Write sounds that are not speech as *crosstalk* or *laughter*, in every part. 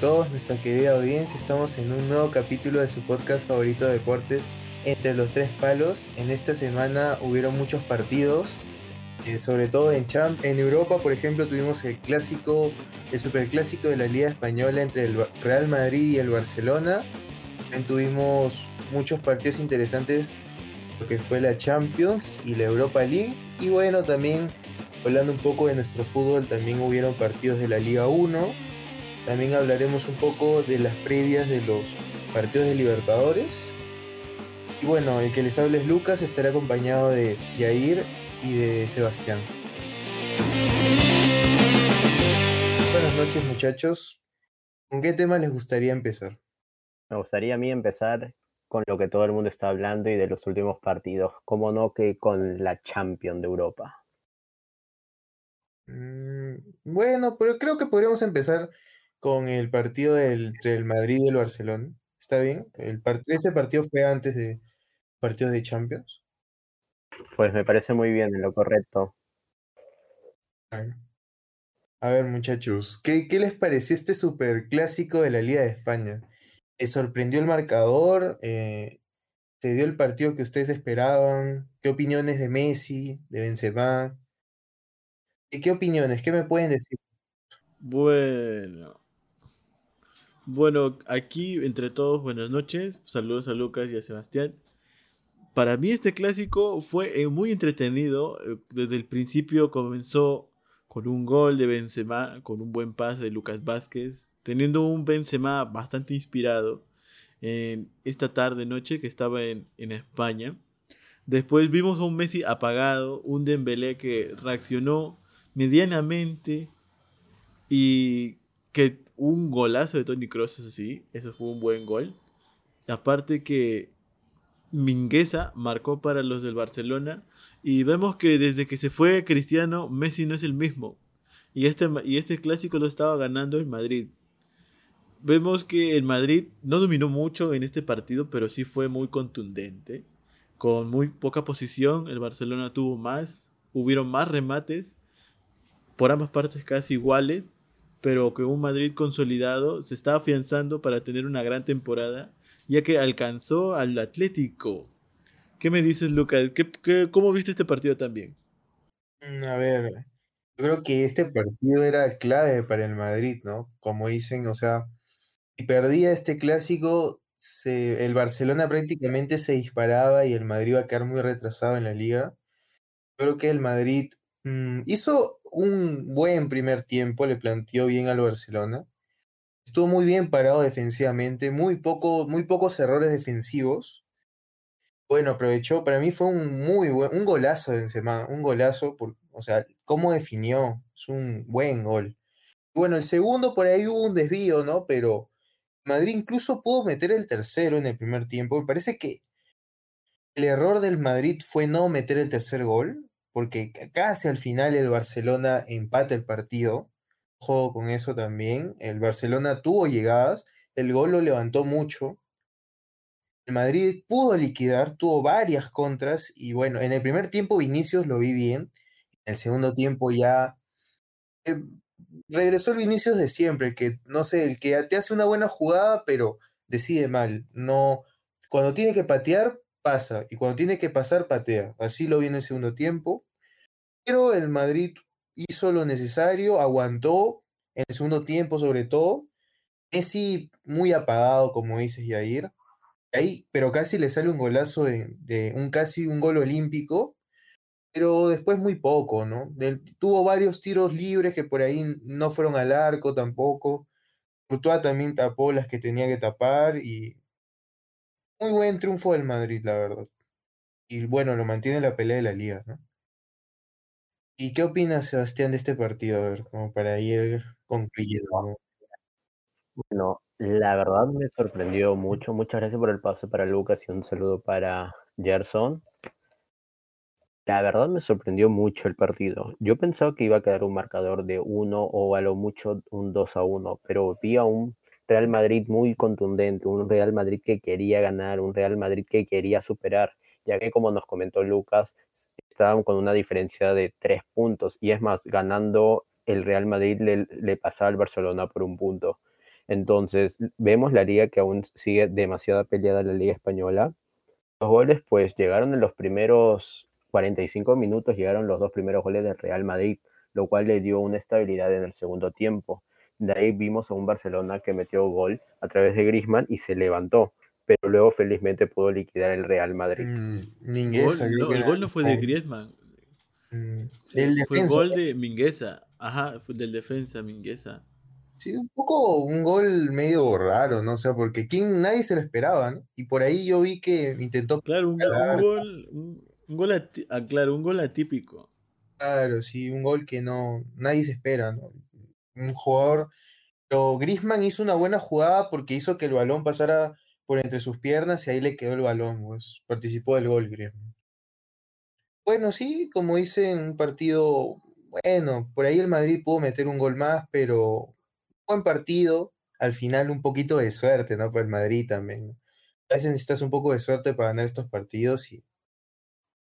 todos, nuestra querida audiencia. Estamos en un nuevo capítulo de su podcast favorito de deportes, Entre los Tres Palos. En esta semana hubieron muchos partidos, eh, sobre todo en, Champ en Europa, por ejemplo, tuvimos el clásico, el superclásico de la Liga Española entre el Real Madrid y el Barcelona. También tuvimos muchos partidos interesantes, lo que fue la Champions y la Europa League. Y bueno, también hablando un poco de nuestro fútbol, también hubieron partidos de la Liga 1 también hablaremos un poco de las previas de los partidos de Libertadores. Y bueno, el que les hable es Lucas, estará acompañado de Yair y de Sebastián. Buenas noches muchachos. ¿Con qué tema les gustaría empezar? Me gustaría a mí empezar con lo que todo el mundo está hablando y de los últimos partidos. ¿Cómo no que con la Champions de Europa? Mm, bueno, pero creo que podríamos empezar con el partido del, entre el Madrid y el Barcelona. ¿Está bien? El ese partido fue antes de partidos de Champions. Pues me parece muy bien, en lo correcto. A ver, muchachos, ¿qué, ¿qué, les pareció este superclásico de la Liga de España? ¿Les sorprendió el marcador? Eh, ¿Se dio el partido que ustedes esperaban? ¿Qué opiniones de Messi, de Benzema? ¿Y qué opiniones? ¿Qué me pueden decir? Bueno, bueno, aquí entre todos, buenas noches. Saludos a Lucas y a Sebastián. Para mí este clásico fue eh, muy entretenido. Eh, desde el principio comenzó con un gol de Benzema, con un buen pase de Lucas Vázquez, teniendo un Benzema bastante inspirado en esta tarde noche que estaba en, en España. Después vimos a un Messi apagado, un Dembélé que reaccionó medianamente y que un golazo de Tony Cross, eso sí, eso fue un buen gol. Aparte que Mingueza marcó para los del Barcelona y vemos que desde que se fue Cristiano, Messi no es el mismo. Y este, y este clásico lo estaba ganando el Madrid. Vemos que el Madrid no dominó mucho en este partido, pero sí fue muy contundente. Con muy poca posición, el Barcelona tuvo más, hubieron más remates, por ambas partes casi iguales pero que un Madrid consolidado se está afianzando para tener una gran temporada, ya que alcanzó al Atlético. ¿Qué me dices, Lucas? ¿Qué, cómo viste este partido también? Mm, a ver, yo creo que este partido era clave para el Madrid, ¿no? Como dicen, o sea, si perdía este clásico, se, el Barcelona prácticamente se disparaba y el Madrid iba a quedar muy retrasado en la liga. Creo que el Madrid Mm, hizo un buen primer tiempo, le planteó bien al Barcelona. Estuvo muy bien parado defensivamente, muy, poco, muy pocos errores defensivos. Bueno, aprovechó, para mí fue un muy buen, un golazo de Benzema, un golazo, o sea, cómo definió, es un buen gol. Bueno, el segundo por ahí hubo un desvío, ¿no? Pero Madrid incluso pudo meter el tercero en el primer tiempo. Me parece que el error del Madrid fue no meter el tercer gol porque casi al final el Barcelona empata el partido. Ojo con eso también. El Barcelona tuvo llegadas, el gol lo levantó mucho. El Madrid pudo liquidar, tuvo varias contras y bueno, en el primer tiempo Vinicius lo vi bien. En el segundo tiempo ya eh, regresó el Vinicius de siempre, que no sé, el que te hace una buena jugada, pero decide mal. No, cuando tiene que patear, pasa. Y cuando tiene que pasar, patea. Así lo vi en el segundo tiempo. Pero el Madrid hizo lo necesario, aguantó en el segundo tiempo sobre todo. Messi muy apagado, como dices, Yair. Ahí, pero casi le sale un golazo de, un casi un gol olímpico, pero después muy poco, ¿no? tuvo varios tiros libres que por ahí no fueron al arco tampoco. Courtois también tapó las que tenía que tapar y muy buen triunfo del Madrid, la verdad. Y bueno, lo mantiene la pelea de la liga, ¿no? ¿Y qué opinas, Sebastián, de este partido? A ver, como para ir concluyendo. Bueno, la verdad me sorprendió mucho. Muchas gracias por el paso para Lucas y un saludo para Gerson. La verdad me sorprendió mucho el partido. Yo pensaba que iba a quedar un marcador de uno o a lo mucho un 2 a 1, pero vi a un Real Madrid muy contundente, un Real Madrid que quería ganar, un Real Madrid que quería superar, ya que como nos comentó Lucas, estaban con una diferencia de tres puntos y es más, ganando el Real Madrid le, pasaba al Barcelona por un punto. Entonces, vemos la liga que aún sigue demasiado peleada la liga española. Los goles, pues, llegaron en los primeros 45 minutos, llegaron los dos primeros goles del Real Madrid, lo cual le dio una estabilidad en el segundo tiempo. De ahí vimos a un Barcelona que metió gol a través de Griezmann y se levantó, pero luego felizmente pudo liquidar el Real Madrid. Mm, Mingueza, no, el gol no fue de. Griezmann. Mm, Sí, del fue defensa, gol de Mingueza. Ajá, fue del defensa Mingueza. Sí, un poco un gol medio raro, ¿no? O sea, porque quién, nadie se lo esperaba, ¿no? Y por ahí yo vi que intentó, Claro, un, gol, un, un gol ah, claro, un gol atípico. claro, sí, un gol que no, nadie se espera, ¿no? Un jugador, pero Griezmann hizo una buena jugada porque hizo que el balón pasara por entre sus piernas y ahí le quedó el balón, pues participó del gol Griezmann. Bueno, sí, como hice en un partido, bueno, por ahí el Madrid pudo meter un gol más, pero buen partido, al final un poquito de suerte, ¿no? Para el Madrid también. A veces necesitas un poco de suerte para ganar estos partidos y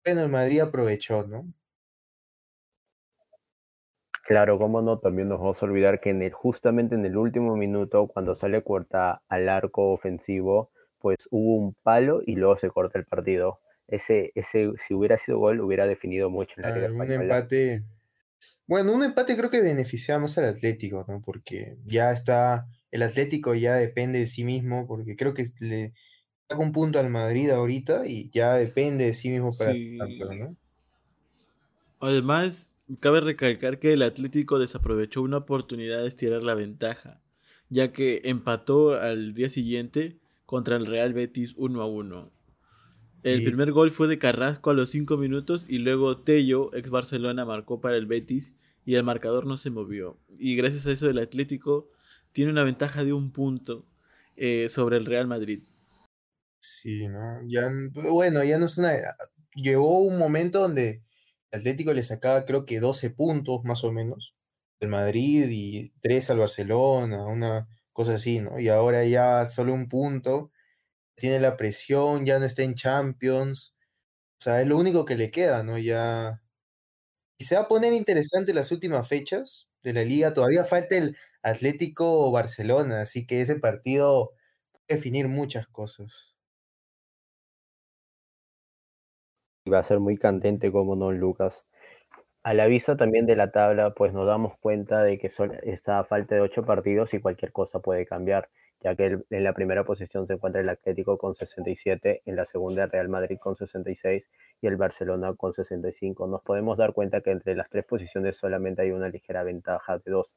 bueno, el Madrid aprovechó, ¿no? Claro, cómo no, también nos vamos a olvidar que en el, justamente en el último minuto, cuando sale corta al arco ofensivo, pues hubo un palo y luego se corta el partido. Ese, ese, si hubiera sido gol, hubiera definido mucho en la Liga un Española. empate. Bueno, un empate creo que beneficiaba más al Atlético, ¿no? Porque ya está, el Atlético ya depende de sí mismo, porque creo que le saca un punto al Madrid ahorita y ya depende de sí mismo para Sí. campeón, ¿no? Además, cabe recalcar que el Atlético desaprovechó una oportunidad de estirar la ventaja, ya que empató al día siguiente contra el Real Betis 1 a 1. El Y- primer gol fue de Carrasco a los 5 minutos y luego Tello, ex Barcelona, marcó para el Betis y el marcador no se movió. Y gracias a eso el Atlético tiene una ventaja de un punto eh, sobre el Real Madrid. Sí, ¿no? Ya, n- bueno, ya no es una. Llegó un momento donde el Atlético le sacaba, creo que 12 puntos más o menos, del Madrid y 3 al Barcelona, una cosa así, ¿no? Y ahora ya solo un punto, tiene la presión, ya no está en Champions, o sea, es lo único que le queda, ¿no? Ya. Y se va a poner interesante las últimas fechas de la liga, todavía falta el Atlético Barcelona, así que ese partido puede definir muchas cosas. Va a ser muy candente como no, Lucas. A la vista también de la tabla, pues nos damos cuenta de que sol- está a falta de ocho partidos y cualquier cosa puede cambiar, ya que en la primera posición se encuentra el Atlético con 67, en la segunda Real Madrid con 66 y el Barcelona con 65. Nos podemos dar cuenta que entre las tres posiciones solamente hay una ligera ventaja de dos.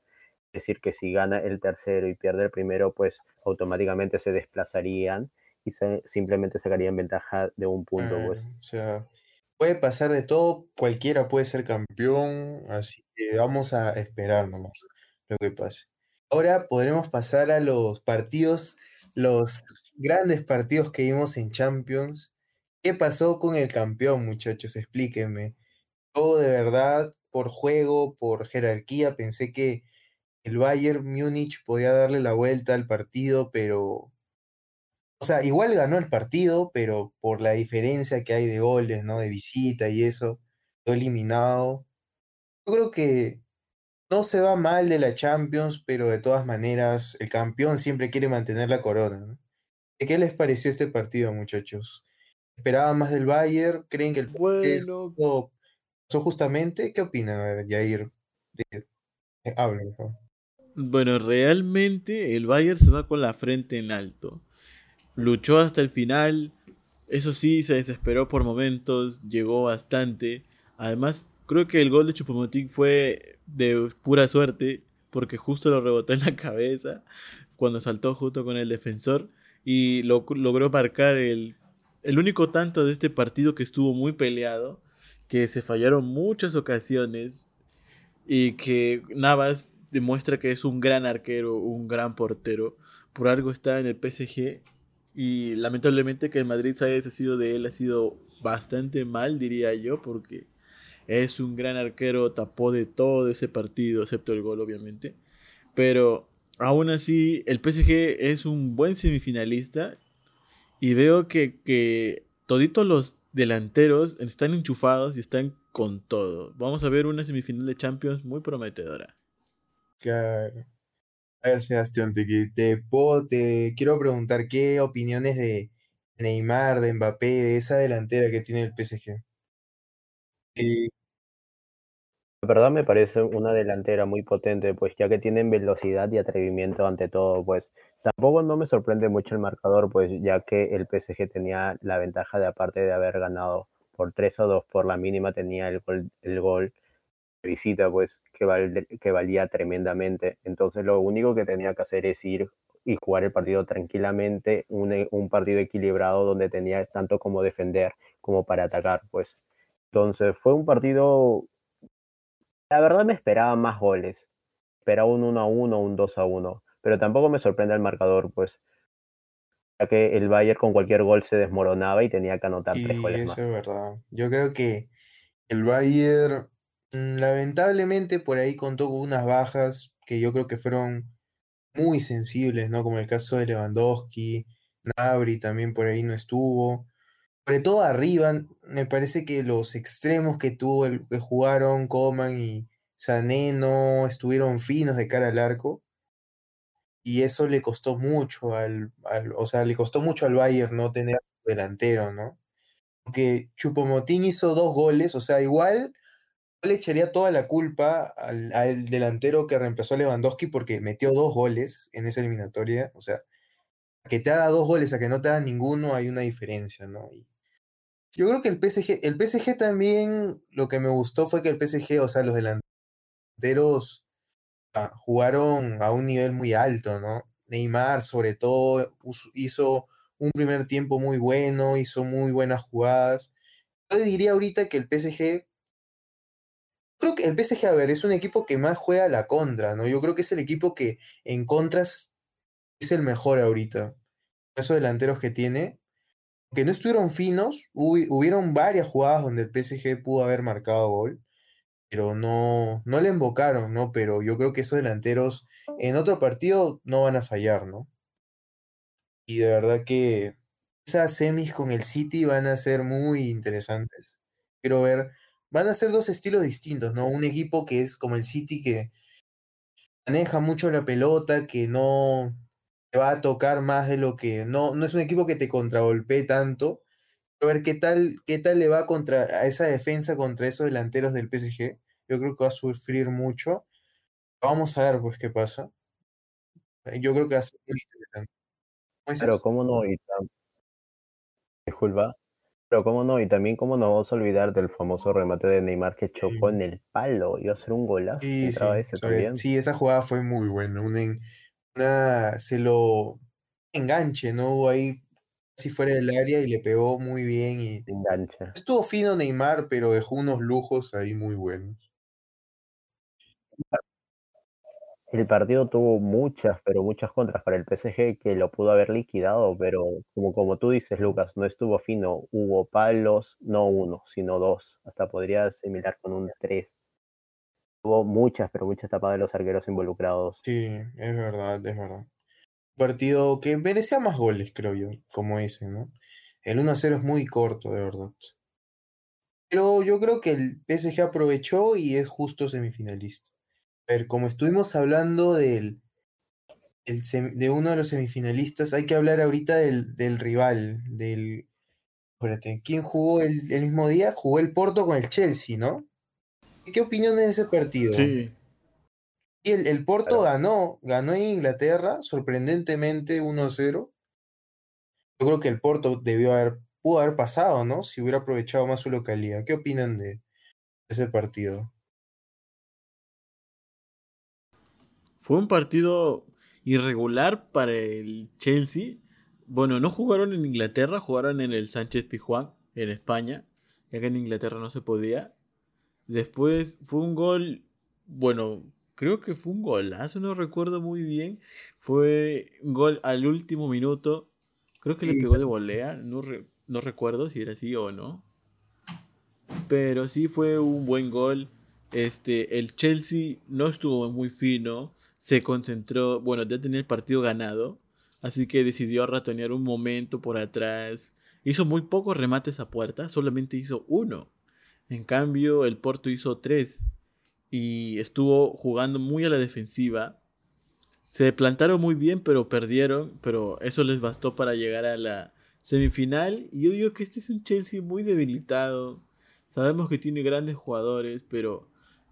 Es decir, que si gana el tercero y pierde el primero, pues automáticamente se desplazarían y simplemente sacarían ventaja de un punto. Pues. O sea, puede pasar de todo, cualquiera puede ser campeón, así que vamos a esperar nomás lo que pase. Ahora podremos pasar a los partidos, los grandes partidos que vimos en Champions. ¿Qué pasó con el campeón, muchachos? Explíquenme. Yo de verdad, por juego, por jerarquía, pensé que el Bayern Múnich podía darle la vuelta al partido, pero o sea, igual ganó el partido, pero por la diferencia que hay de goles, ¿no? De visita y eso, quedó eliminado. Yo creo que no se va mal de la Champions, pero de todas maneras, el campeón siempre quiere mantener la corona, ¿no? ¿Qué qué les pareció este partido, muchachos? ¿Esperaban más del Bayern? ¿Creen que el Bueno, pasó justamente? ¿Qué opinan, a ver, Jair? De- eh, hablen, favor. Bueno, realmente el Bayern se va con la frente en alto. Luchó hasta el final. Eso sí, se desesperó por momentos. Llegó bastante. Además, creo que el gol de Chupomotín fue de pura suerte. Porque justo lo rebotó en la cabeza. Cuando saltó junto con el defensor. Y lo- logró marcar el, el único tanto de este partido que estuvo muy peleado. Que se fallaron muchas ocasiones y que Navas demuestra que es un gran arquero, un gran portero. Por algo está en el PSG y lamentablemente que el Madrid se haya deshacido de él ha sido bastante mal, diría yo, porque es un gran arquero, tapó de todo ese partido, excepto el gol, obviamente. Pero aún así, el PSG es un buen semifinalista y veo que, que toditos los delanteros están enchufados y están con todo. Vamos a ver una semifinal de Champions muy prometedora. Claro. A ver, Sebastián, te, puedo- quiero preguntar qué opiniones de Neymar, de Mbappé, de esa delantera que tiene el PSG. Sí, La verdad me parece una delantera muy potente, pues ya que tienen velocidad y atrevimiento ante todo, pues tampoco no me sorprende mucho el marcador, pues ya que el PSG tenía la ventaja de aparte de haber ganado por 3 o 2 por la mínima, tenía el gol, el gol visita, pues que, val- que valía tremendamente. Entonces lo único que tenía que hacer es ir y jugar el partido tranquilamente, un, un partido equilibrado donde tenía tanto como defender como para atacar, pues. Entonces fue un partido la verdad me esperaba más goles. Esperaba un 1 a 1 un 2 a 1. Pero tampoco me sorprende el marcador, pues, ya que el Bayern con cualquier gol se desmoronaba y tenía que anotar tres goles eso más. es verdad. Yo creo que el Bayern, lamentablemente, por ahí contó con unas bajas que yo creo que fueron muy sensibles, ¿no? Como el caso de Lewandowski, Gnabry también por ahí no estuvo. Sobre todo arriba, me parece que los extremos que tuvo el, que jugaron Coman y Sané no estuvieron finos de cara al arco. Y eso le costó mucho al, o sea, le costó mucho al Bayern no tener delantero, ¿no? Porque Choupo-Moting hizo dos goles, o sea, igual le echaría toda la culpa al, al delantero que reemplazó a Lewandowski porque metió dos goles en esa eliminatoria. O sea, que te haga dos goles a que no te haga ninguno, hay una diferencia, ¿no? Yo creo que el PSG, el PSG también, lo que me gustó fue que el PSG, o sea, los delanteros ah, jugaron a un nivel muy alto, ¿no? Neymar, sobre todo, hizo un primer tiempo muy bueno, hizo muy buenas jugadas. Yo diría ahorita que el PSG creo que el PSG, a ver, es un equipo que más juega a la contra, ¿no? Yo creo que es el equipo que en contras es el mejor ahorita. Esos delanteros que tiene, que no estuvieron finos, hubi- hubieron varias jugadas donde el PSG pudo haber marcado gol, pero no, no le invocaron, ¿no? Pero yo creo que esos delanteros en otro partido no van a fallar, ¿no? Y de verdad que esas semis con el City van a ser muy interesantes. Quiero ver, van a ser dos estilos distintos, ¿no? Un equipo que es como el City que maneja mucho la pelota, que no te va a tocar más de lo que. No, no es un equipo que te contragolpee tanto. Quiero ver qué tal, qué tal le va contra a esa defensa contra esos delanteros del PSG. Yo creo que va a sufrir mucho. Vamos a ver pues qué pasa. Yo creo que va a ser muy interesante. ¿Cómo Pero cómo no, y disculpa, pero cómo no, y también cómo nos vamos a olvidar del famoso remate de Neymar que chocó en el palo, iba a ser un golazo, Sí, sí, ese sobre, también, sí, esa jugada fue muy buena. Una, se lo enganche, ¿no? Hubo ahí si fuera del área y le pegó muy bien. Y engancha. estuvo fino Neymar, pero dejó unos lujos ahí muy buenos. El partido tuvo muchas, pero muchas contras para el PSG que lo pudo haber liquidado, pero como, como tú dices, Lucas, no estuvo fino. Hubo palos, no uno, sino dos. Hasta podría asimilar con un tres. Hubo muchas, pero muchas tapadas de los arqueros involucrados. Sí, es verdad, es verdad. Partido que merecía más goles, creo yo, como dicen, ¿no? El 1-0 es muy corto, de verdad. Pero yo creo que el PSG aprovechó y es justo semifinalista. Ver, como estuvimos hablando del, el sem- de uno de los semifinalistas, hay que hablar ahorita del, del rival, del... Espérate, ¿quién jugó el, el mismo día? Jugó el Porto con el Chelsea, ¿no? ¿Qué opinión de ese partido? Sí. Y el, el Porto Claro. ganó, ganó en Inglaterra, sorprendentemente 1-0. Yo creo que el Porto debió haber, pudo haber pasado, ¿no? Si hubiera aprovechado más su localidad. ¿Qué opinan de ese partido? Fue un partido irregular para el Chelsea. Bueno, no jugaron en Inglaterra, jugaron en el Sánchez Pizjuán, en España, ya que en Inglaterra no se podía. Después fue un gol, bueno, creo que fue un golazo, no recuerdo muy bien. Fue un gol al último minuto. Creo que le pegó de casi. volea, no, re- no recuerdo si era así o no. Pero sí fue un buen gol. Este, el Chelsea no estuvo muy fino. Se concentró, bueno, ya tenía el partido ganado. Así que decidió ratonear un momento por atrás. Hizo muy pocos remates a puerta, solamente hizo uno. En cambio, el Porto hizo tres. Y estuvo jugando muy a la defensiva. Se plantaron muy bien, pero perdieron, pero eso les bastó para llegar a la semifinal. Y yo digo que este es un Chelsea muy debilitado. Sabemos que tiene grandes jugadores, pero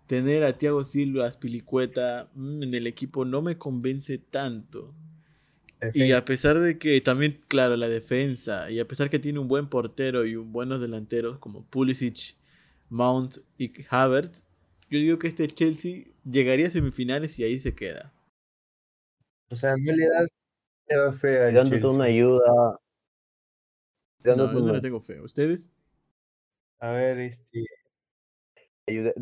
tener a Thiago Silva, a Spilicueta mm, en el equipo no me convence tanto. Y a pesar de que también, claro, la defensa, y a pesar que tiene un buen portero y un buenos delanteros como Pulisic, Mount y Havertz, yo digo que este Chelsea llegaría a semifinales y ahí se queda. O sea, no le das, le fe al Dándote Chelsea. una ayuda. No, no le tengo fe. ¿Ustedes? A ver, este.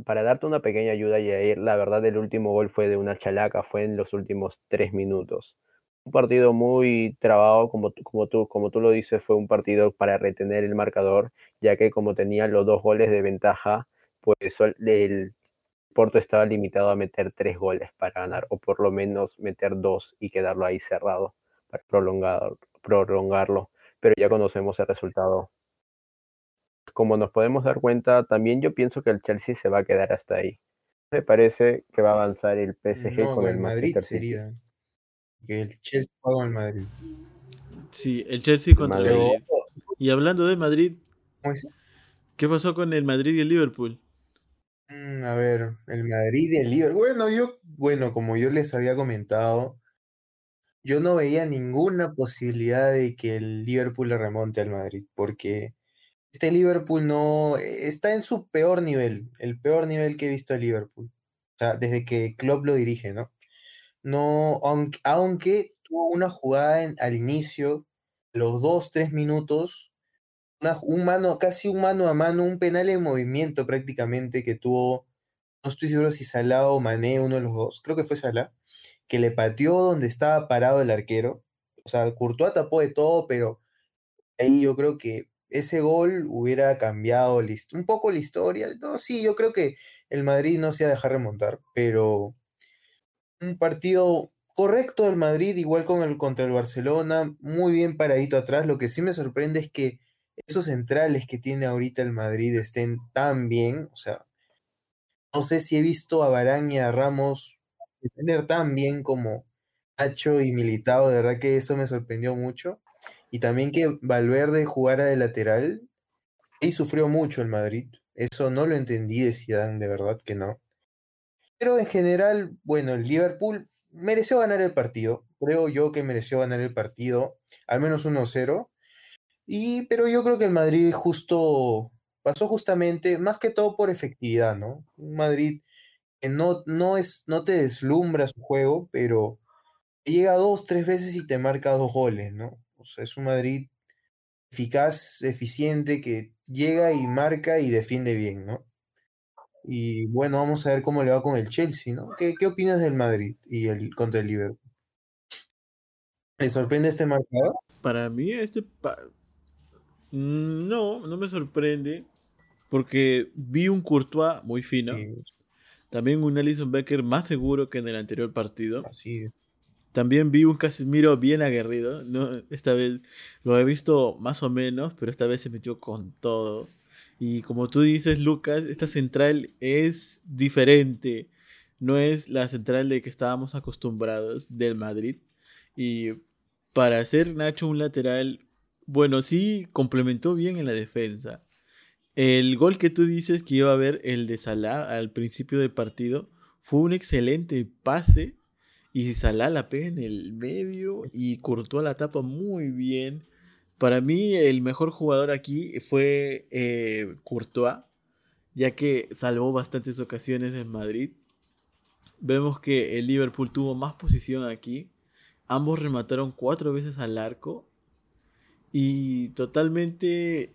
Para darte una pequeña ayuda, Yair, la verdad el último gol fue de una chalaca, fue en los últimos tres minutos. Un partido muy trabado, como, como, tú, como tú lo dices, fue un partido para retener el marcador, ya que como tenía los dos goles de ventaja, pues el Porto estaba limitado a meter tres goles para ganar, o por lo menos meter dos y quedarlo ahí cerrado para prolongar, prolongarlo. Pero ya conocemos el resultado. Como nos podemos dar cuenta, también yo pienso que el Chelsea se va a quedar hasta ahí. Me parece que va a avanzar el PSG No, con el el Madrid Manchester City. sería. Que el Chelsea juega con el Madrid. Sí, el Chelsea contra el Madrid. Y hablando de Madrid, ¿Cómo es? ¿qué pasó con el Madrid y el Liverpool? Mm, a ver, el Madrid y el Liverpool. Bueno, yo, bueno, como yo les había comentado, yo no veía ninguna posibilidad de que el Liverpool le remonte al Madrid, porque este Liverpool no está en su peor nivel, el peor nivel que he visto de Liverpool. O sea, desde que Klopp lo dirige, ¿no? No, aunque, aunque tuvo una jugada en- al inicio, los dos, tres minutos, una- un mano, casi un mano a mano, un penal en movimiento prácticamente que tuvo, no estoy seguro si Salah o Mané, uno de los dos, creo que fue Salah, que le pateó donde estaba parado el arquero. O sea, Courtois tapó de todo, pero ahí yo creo que ese gol hubiera cambiado un poco la historia. No, sí, yo creo que el Madrid no se va a dejar remontar, pero un partido correcto del Madrid, igual con el contra el Barcelona, muy bien paradito atrás. Lo que sí me sorprende es que esos centrales que tiene ahorita el Madrid estén tan bien. O sea, no sé si he visto a Varane y a Ramos defender tan bien como Nacho y Militao. De verdad que eso me sorprendió mucho. Y también que Valverde jugara de lateral. Y sufrió mucho el Madrid. Eso no lo entendí de Zidane, de verdad que no. Pero en general, bueno, el Liverpool mereció ganar el partido. Creo yo que mereció ganar el partido, al menos 1-0. Y, pero yo creo que el Madrid justo pasó justamente, más que todo por efectividad, ¿no? Un Madrid que no, no, es, no te deslumbra su juego, pero llega dos, tres veces y te marca dos goles, ¿no? Sea, es un Madrid eficaz, eficiente, que llega y marca y defiende bien, ¿no? Y bueno, vamos a ver cómo le va con el Chelsea, ¿no? ¿Qué, qué opinas del Madrid y el contra el Liverpool? ¿Le sorprende este marcador? Para mí, este. pa- No, no me sorprende. Porque vi un Courtois muy fino. Sí, También un Alison Becker más seguro que en el anterior partido. así es. También vi un Casemiro bien aguerrido. ¿no? Esta vez lo he visto más o menos, pero esta vez se metió con todo. Y como tú dices, Lucas, esta central es diferente. No es la central de que estábamos acostumbrados del Madrid. Y para hacer Nacho un lateral, bueno, sí complementó bien en la defensa. El gol que tú dices que iba a haber, el de Salah al principio del partido, fue un excelente pase. Y Salah la pega en el medio y Courtois la tapa muy bien. Para mí, el mejor jugador aquí fue eh, Courtois, ya que salvó bastantes ocasiones en Madrid. Vemos que el Liverpool tuvo más posición aquí. Ambos remataron cuatro veces al arco. Y totalmente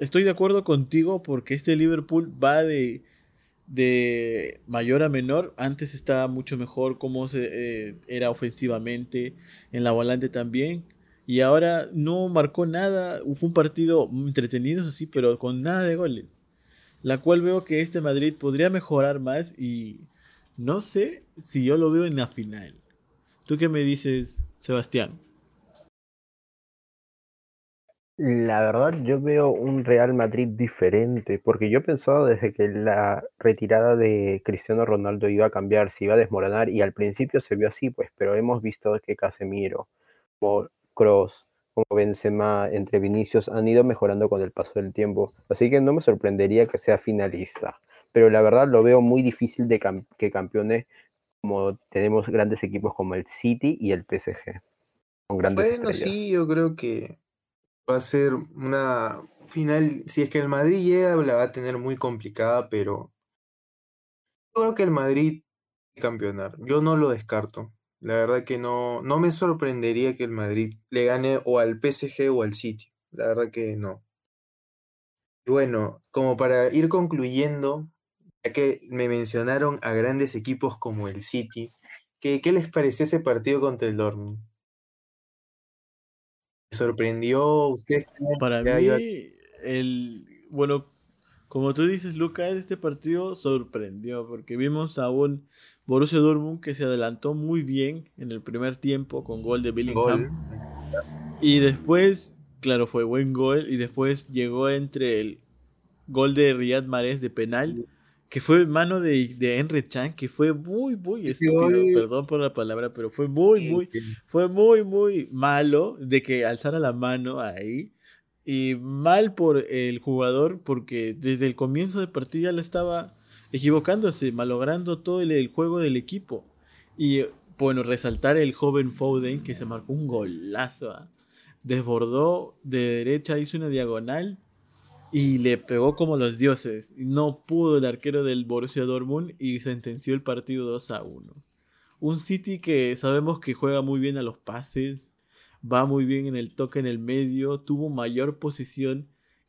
estoy de acuerdo contigo porque este Liverpool va de, de mayor a menor. Antes estaba mucho mejor como se, eh, era ofensivamente, en la volante también. Y ahora no marcó nada. Fue un partido entretenido, sí, pero con nada de goles. La cual veo que este Madrid podría mejorar más y no sé si yo lo veo en la final. ¿Tú qué me dices, Sebastián? La verdad, yo veo un Real Madrid diferente, porque yo pensaba desde que la retirada de Cristiano Ronaldo iba a cambiar, se iba a desmoronar, y al principio se vio así, pues, pero hemos visto que Casemiro, como Kroos, como Benzema, entre Vinicius, han ido mejorando con el paso del tiempo, así que no me sorprendería que sea finalista, pero la verdad lo veo muy difícil de que campeone como tenemos grandes equipos como el City y el PSG. Con grandes bueno, sí, yo creo que va a ser una final, si es que el Madrid llega, la va a tener muy complicada, pero yo creo que el Madrid campeonar. Yo no lo descarto. La verdad que no, no me sorprendería que el Madrid le gane o al PSG o al City. La verdad que no. Y bueno, como para ir concluyendo, ya que me mencionaron a grandes equipos como el City, ¿qué, qué les pareció ese partido contra el Dortmund? Sorprendió? ¿Usted Para mí, el bueno, como tú dices, Lucas, este partido sorprendió porque vimos a un Borussia Dortmund que se adelantó muy bien en el primer tiempo con gol de Bellingham. Y después, claro, fue buen gol y después llegó entre el gol de Riyad Mahrez de penal que fue mano de, de Henry Chan, que fue muy, muy estúpido, perdón por la palabra, pero fue muy, muy, fue muy, muy malo de que alzara la mano ahí. Y mal por el jugador, porque desde el comienzo del partido ya le estaba equivocándose, malogrando todo el, juego del equipo. Y bueno, resaltar el joven Foden que se marcó un golazo. ¿ah? Desbordó de derecha, hizo una diagonal y le pegó como los dioses. No pudo el arquero del Borussia Dortmund y sentenció el partido 2 a 1. Un City que sabemos que juega muy bien a los pases, va muy bien en el toque en el medio, tuvo mayor posición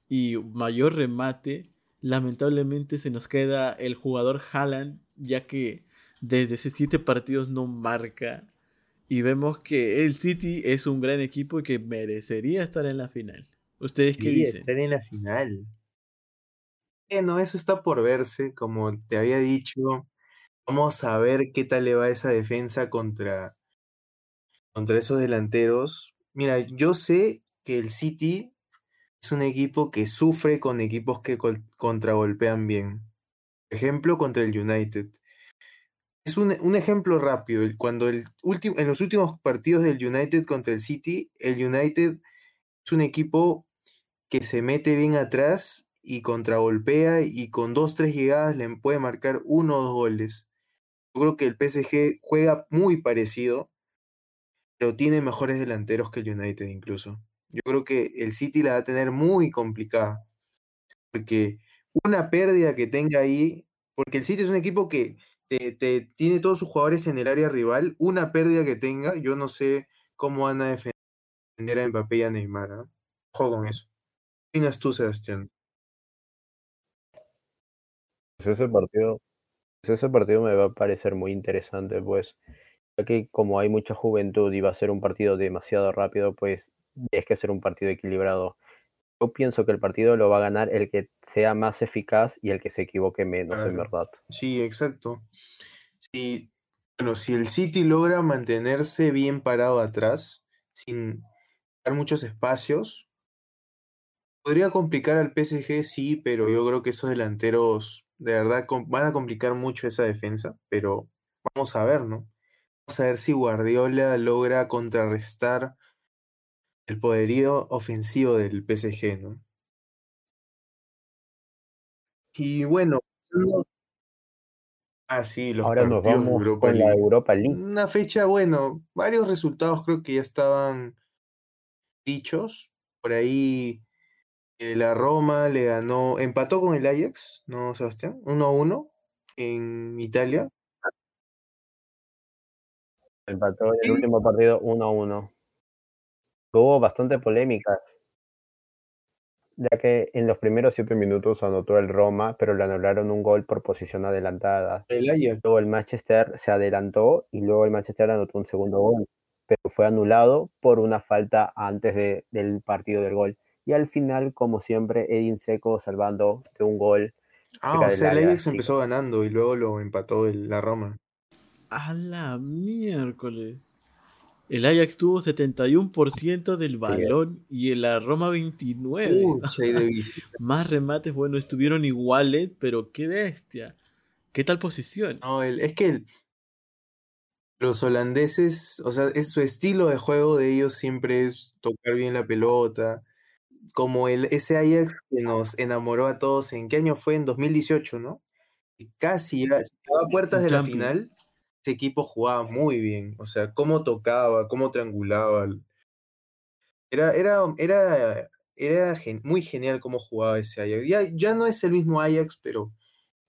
y mayor remate. Lamentablemente se nos queda el jugador Haaland, ya que desde esos siete partidos no marca. Y vemos que el City es un gran equipo y que merecería estar en la final. ¿Ustedes qué dicen? Estar en la final. Bueno, eso está por verse, como te había dicho. Vamos a ver qué tal le va esa defensa contra, contra esos delanteros. Mira, yo sé que el City es un equipo que sufre con equipos que contragolpean bien. ejemplo, contra el United. Es un, un ejemplo rápido. Cuando el último, en los últimos partidos del United contra el City, el United es un equipo que se mete bien atrás y contragolpea y con dos, tres llegadas le puede marcar uno o dos goles. Yo creo que el PSG juega muy parecido, pero tiene mejores delanteros que el United incluso. Yo creo que el City la va a tener muy complicada, porque una pérdida que tenga ahí, porque el City es un equipo que te, tiene todos sus jugadores en el área rival, una pérdida que tenga, yo no sé cómo van a defender a Mbappé y a Neymar. ¿ah? Ojo con eso opinas tú, Sebastián? Pues ese partido, pues ese partido me va a parecer muy interesante, pues, ya que como hay mucha juventud y va a ser un partido demasiado rápido, pues es que ser un partido equilibrado. Yo pienso que el partido lo va a ganar el que sea más eficaz y el que se equivoque menos, en verdad. Sí, exacto. Sí, bueno, si el City logra mantenerse bien parado atrás, sin dar muchos espacios, Podría complicar al PSG, sí, pero yo creo que esos delanteros de verdad van a complicar mucho esa defensa, pero vamos a ver, ¿no? Vamos a ver si Guardiola logra contrarrestar el poderío ofensivo del PSG, ¿no? Y bueno, ah, sí, los Ahora nos vamos Europa con la Europa League. Una fecha, bueno, varios resultados creo que ya estaban dichos. Por ahí la Roma le ganó, empató con el Ajax, ¿no, Sebastián? 1-1 en Italia. Empató en el último partido 1-1. Hubo bastante polémica, ya que en los primeros siete minutos anotó el Roma, pero le anularon un gol por posición adelantada. El Ajax. Luego el Manchester se adelantó y luego el Manchester anotó un segundo gol, pero fue anulado por una falta antes del partido del gol. Y al final, como siempre, Edin Seco salvando de un gol. Ah, o sea, el Ajax empezó ganando y luego lo empató el, la Roma. A la miércoles. El Ajax tuvo 71% del balón y el la Roma 29. *laughs* Más remates, bueno, estuvieron iguales, pero qué bestia. ¿Qué tal posición? No, es que los holandeses, o sea, es su estilo de juego de ellos siempre es tocar bien la pelota. Como el, ese Ajax que nos enamoró a todos, ¿en qué año fue? En 2018, ¿no? casi a puertas de la final este equipo jugaba muy bien. O sea, cómo tocaba, cómo triangulaba. Era, era, era, era muy genial cómo jugaba ese Ajax. Ya, ya no es el mismo Ajax, pero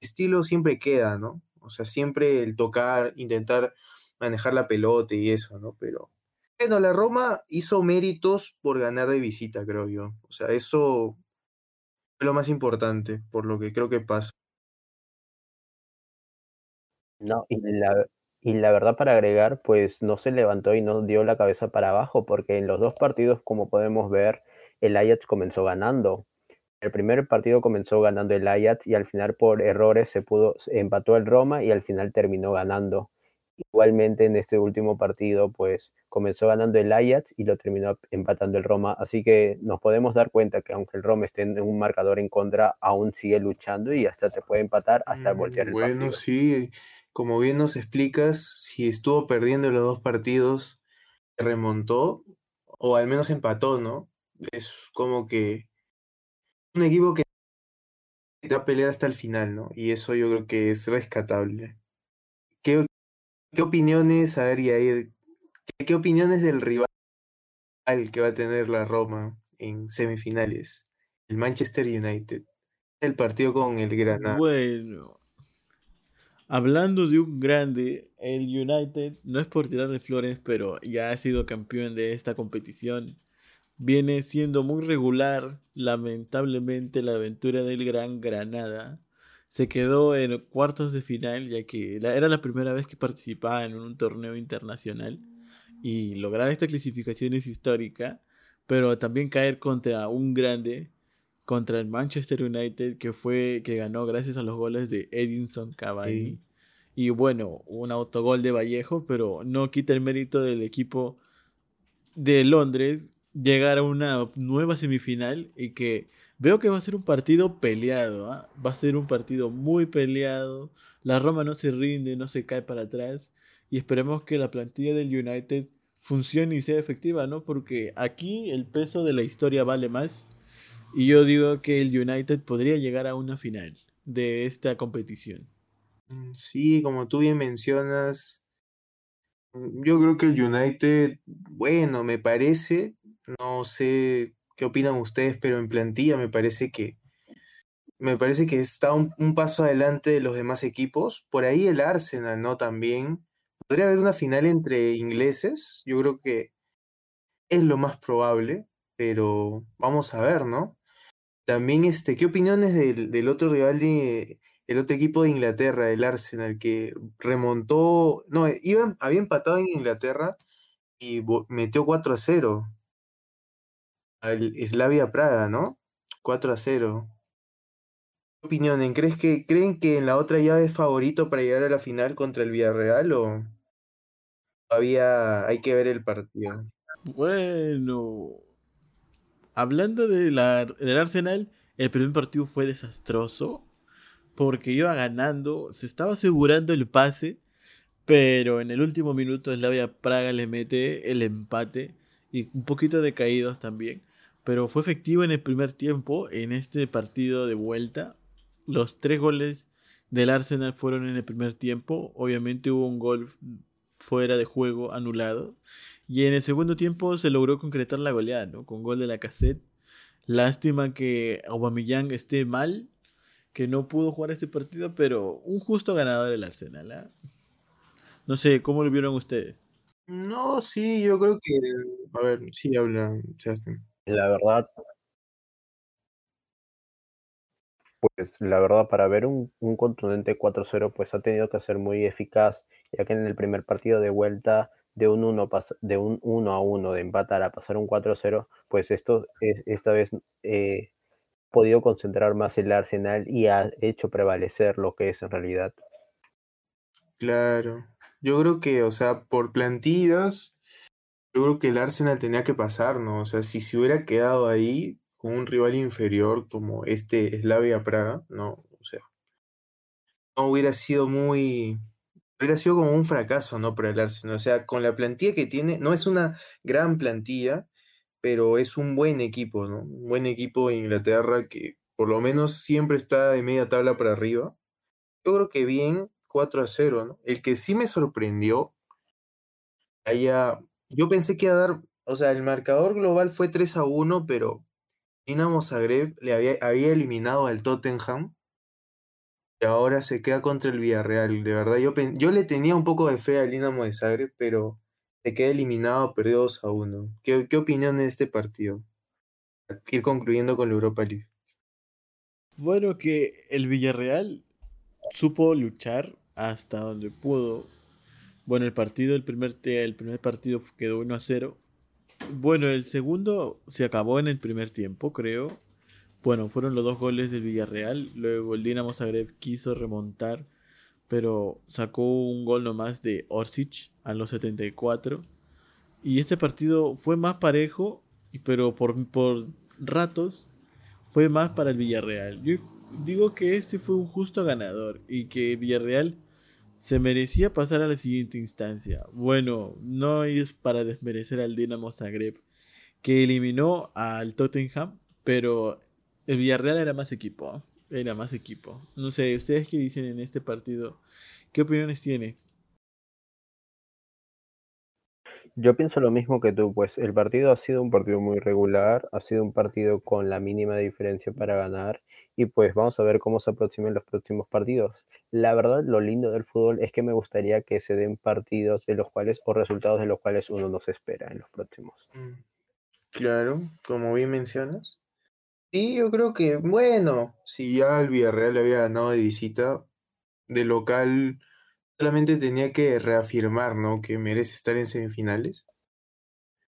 estilo siempre queda, ¿no? O sea, siempre el tocar, intentar manejar la pelota y eso, ¿no? Pero bueno, la Roma hizo méritos por ganar de visita, creo yo. O sea, eso es lo más importante, por lo que creo que pasa. No, y la, y la verdad para agregar, pues no se levantó y no dio la cabeza para abajo, porque en los dos partidos, como podemos ver, el Ajax comenzó ganando. El primer partido comenzó ganando el Ajax y al final por errores se pudo, empató el Roma y al final terminó ganando. Igualmente en este último partido, pues comenzó ganando el Ajax y lo terminó empatando el Roma. Así que nos podemos dar cuenta que aunque el Roma esté en un marcador en contra, aún sigue luchando y hasta te puede empatar hasta mm, voltear el partido. Bueno, sí como bien nos explicas, si estuvo perdiendo los dos partidos, remontó o al menos empató, ¿no? Es como que un equipo que va a pelear hasta el final, ¿no? Y eso yo creo que es rescatable. ¿Qué, qué opiniones, a ver, Yair, ¿qué, qué opiniones del rival que va a tener la Roma en semifinales? El Manchester United. El partido con el Granada. Bueno, Hablando de un grande, el United, no es por tirarle flores, pero ya ha sido campeón de esta competición. Viene siendo muy regular, lamentablemente, la aventura del Gran Granada. Se quedó en cuartos de final, ya que era la primera vez que participaba en un torneo internacional. Y lograr esta clasificación es histórica, pero también caer contra un grande contra el Manchester United que fue que ganó gracias a los goles de Edinson Cavani. Y bueno, un autogol de Vallejo, pero no quita el mérito del equipo de Londres llegar a una nueva semifinal y que veo que va a ser un partido peleado, ¿ah? va a ser un partido muy peleado. La Roma no se rinde, no se cae para atrás y esperemos que la plantilla del United funcione y sea efectiva, ¿no? Porque aquí el peso de la historia vale más y yo digo que el United podría llegar a una final de esta competición. Mm, sí, como tú bien mencionas, mm, yo creo que el United, bueno, me parece, no sé qué opinan ustedes, pero en plantilla me parece que me parece que está un, paso adelante de los demás equipos. Por ahí el Arsenal, ¿no? También. Podría haber una final entre ingleses, yo creo que es lo más probable, pero vamos a ver, ¿no? También, este, ¿qué opiniones del, del otro rival de el otro equipo de Inglaterra, el Arsenal, que remontó, no, iba, había empatado en Inglaterra y metió 4 a 0 al Slavia Praga, ¿no? 4 a 0. ¿Qué opinión? ¿Crees que, ¿Creen que en la otra llave es favorito para llegar a la final contra el Villarreal o todavía hay que ver el partido? Bueno, hablando de la, del Arsenal, el primer partido fue desastroso porque iba ganando, se estaba asegurando el pase, pero en el último minuto Slavia Praga le mete el empate y un poquito de caídos también. Pero fue efectivo en el primer tiempo, en este partido de vuelta. Los tres goles del Arsenal fueron en el primer tiempo. Obviamente hubo un gol fuera de juego anulado. Y en el segundo tiempo se logró concretar la goleada, ¿no? Con gol de la cassette. Lástima que Aubameyang esté mal, que no pudo jugar este partido, pero un justo ganador el Arsenal. ¿ah? No sé, ¿cómo lo vieron ustedes? No, sí, yo creo que. A ver, sí habla La verdad. Pues la verdad, para ver un, un contundente 4-0, pues ha tenido que ser muy eficaz, ya que en el primer partido de vuelta de un 1 de un 1 a 1 de empatar a pasar un 4-0, pues esto es esta vez eh, podido concentrar más el Arsenal y ha hecho prevalecer lo que es en realidad. Claro. Yo creo que, o sea, por plantillas, yo creo que el Arsenal tenía que pasar, ¿no? O sea, si se hubiera quedado ahí con un rival inferior como este Slavia Praga, no, o sea, no hubiera sido muy, hubiera sido como un fracaso, ¿no? Para el Arsenal. O sea, con la plantilla que tiene, no es una gran plantilla, pero es un buen equipo, ¿no? Un buen equipo de Inglaterra que por lo menos siempre está de media tabla para arriba. Yo creo que bien, 4 a 0, ¿no? El que sí me sorprendió, allá, yo pensé que iba a dar, o sea, el marcador global fue 3 a 1, pero Dinamo Zagreb le había, eliminado al Tottenham y ahora se queda contra el Villarreal. De verdad, yo, yo le tenía un poco de fe al Dinamo de Zagreb, pero se queda eliminado, perdió 2 a 1. ¿Qué, qué opinión de este partido? Ir concluyendo con la Europa League. Bueno, que el Villarreal supo luchar hasta donde pudo. Bueno, el partido, el primer, el primer partido quedó 1 a 0. Bueno, el segundo se acabó en el primer tiempo, creo. Bueno, fueron los dos goles del Villarreal. Luego el Dinamo Zagreb quiso remontar, pero sacó un gol nomás de Orsic a los 74. Y este partido fue más parejo, pero por, por ratos fue más para el Villarreal. Yo digo que este fue un justo ganador y que Villarreal se merecía pasar a la siguiente instancia. Bueno, no es para desmerecer al Dinamo Zagreb, que eliminó al Tottenham, pero el Villarreal era más equipo. Era más equipo. No sé, ¿ustedes qué dicen en este partido? ¿Qué opiniones tiene? Yo pienso lo mismo que tú, pues el partido ha sido un partido muy regular, ha sido un partido con la mínima diferencia para ganar y pues vamos a ver cómo se aproximan los próximos partidos. La verdad, lo lindo del fútbol es que me gustaría que se den partidos de los cuales o resultados de los cuales uno no se espera en los próximos. Mm, claro, como bien mencionas. Sí, yo creo que, bueno, si ya el Villarreal había ganado de visita, de local solamente tenía que reafirmar, ¿no? Que merece estar en semifinales.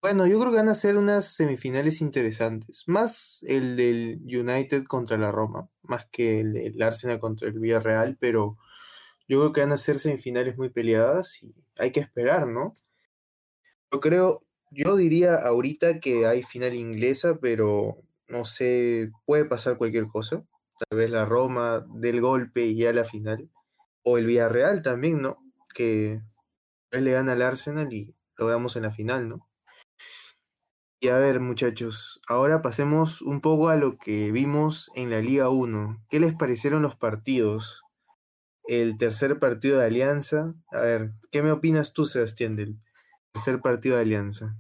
Bueno, yo creo que van a ser unas semifinales interesantes. Más el del United contra la Roma, más que el Arsenal contra el Villarreal, pero yo creo que van a ser semifinales muy peleadas y hay que esperar, ¿no? Yo creo, yo diría ahorita que hay final inglesa, pero no sé, puede pasar cualquier cosa. Tal vez la Roma del golpe y ya la final o el Villarreal también, ¿no? Que él le gana al Arsenal y lo veamos en la final, ¿no? Y a ver, muchachos, ahora pasemos un poco a lo que vimos en la Liga 1. ¿Qué les parecieron los partidos? El tercer partido de Alianza. A ver, ¿qué me opinas tú, Sebastián, del tercer partido de Alianza?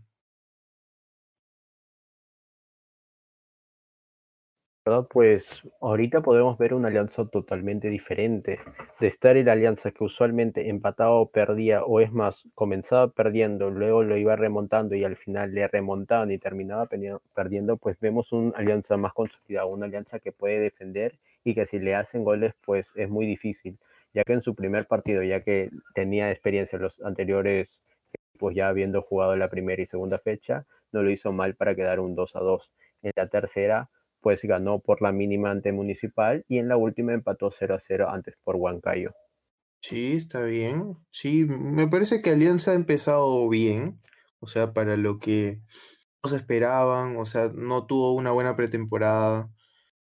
Pues ahorita podemos ver una alianza totalmente diferente. De estar en la alianza que usualmente empataba o perdía, o es más, comenzaba perdiendo, luego lo iba remontando y al final le remontaban y terminaba perdiendo, pues vemos una alianza más consolidada, una alianza que puede defender y que si le hacen goles, pues es muy difícil, ya que en su primer partido, ya que tenía experiencia en los anteriores, pues ya habiendo jugado la primera y segunda fecha, no lo hizo mal para quedar un 2 a 2. En la tercera pues ganó por la mínima ante Municipal y en la última empató 0 a 0 antes por Huancayo. Sí, está bien. Sí, me parece que Alianza ha empezado bien, o sea, para lo que nos esperaban, o sea, no tuvo una buena pretemporada.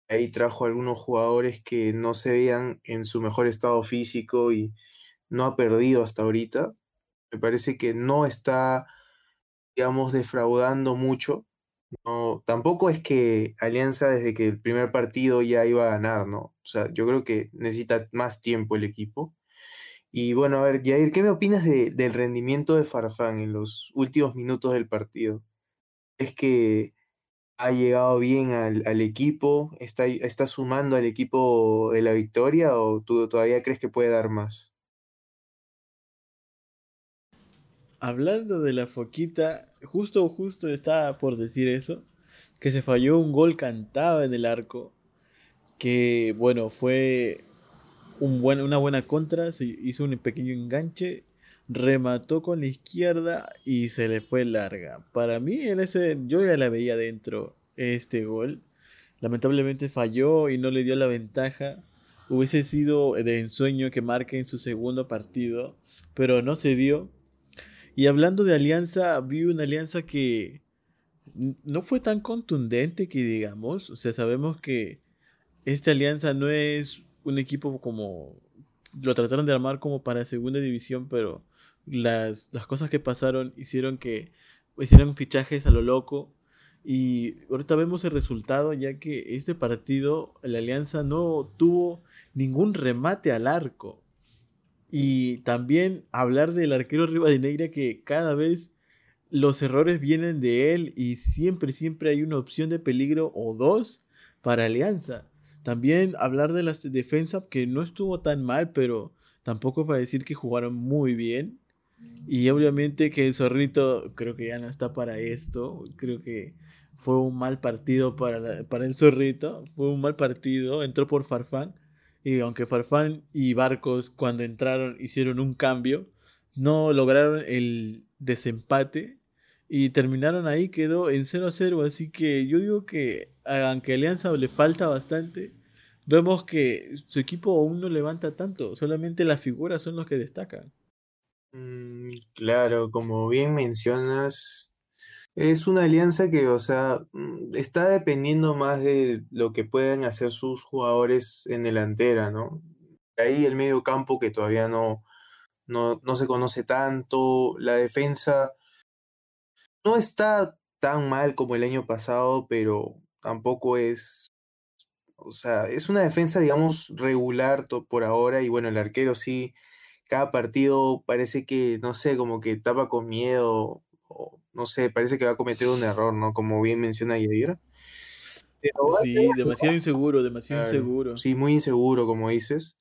Ahí trajo algunos jugadores que no se veían en su mejor estado físico y no ha perdido hasta ahorita. Me parece que no está, digamos, defraudando mucho no, tampoco es que Alianza desde que el primer partido ya iba a ganar, ¿no? O sea, yo creo que necesita más tiempo el equipo. Y bueno, a ver, Jair, ¿qué me opinas del rendimiento de Farfán en los últimos minutos del partido? ¿Es que ha llegado bien al, equipo? ¿Está, ¿Está sumando al equipo de la victoria o tú todavía crees que puede dar más? Hablando de la foquita, justo, justo estaba por decir eso, que se falló un gol cantado en el arco, que bueno, fue un una buena contra, se hizo un pequeño enganche, remató con la izquierda y se le fue larga. Para mí, en ese, yo ya la veía dentro este gol. Lamentablemente falló y no le dio la ventaja. Hubiese sido de ensueño que marque en su segundo partido, pero no se dio. Y hablando de alianza, vi una alianza que no fue tan contundente que digamos. O sea, sabemos que esta alianza no es un equipo como lo trataron de armar como para segunda división, pero las, las cosas que pasaron hicieron que hicieron fichajes a lo loco. Y ahorita vemos el resultado, ya que este partido, la alianza no tuvo ningún remate al arco. Y también hablar del arquero Rivadeneira que cada vez los errores vienen de él y siempre, siempre hay una opción de peligro o dos para Alianza. También hablar de la defensa que no estuvo tan mal, pero tampoco para decir que jugaron muy bien. Y obviamente que el zorrito creo que ya no está para esto. Creo que fue un mal partido para, para el zorrito. Fue un mal partido. Entró por Farfán. Y aunque Farfán y Barcos cuando entraron hicieron un cambio, no lograron el desempate y terminaron ahí, quedó en 0 a 0. Así que yo digo que aunque Alianza le falta bastante, vemos que su equipo aún no levanta tanto, solamente las figuras son los que destacan. Mm, claro, como bien mencionas, es una alianza que, o sea, mm, está dependiendo más de lo que puedan hacer sus jugadores en delantera, ¿no? Ahí el medio campo que todavía no, no, no se conoce tanto, la defensa no está tan mal como el año pasado, pero tampoco es, o sea, es una defensa, digamos, regular por ahora y bueno, el arquero sí, cada partido parece que, no sé, como que tapa con miedo, no sé, parece que va a cometer un error, ¿no? Como bien menciona Yair. sí, demasiado inseguro, demasiado inseguro. Sí, muy inseguro, como dices.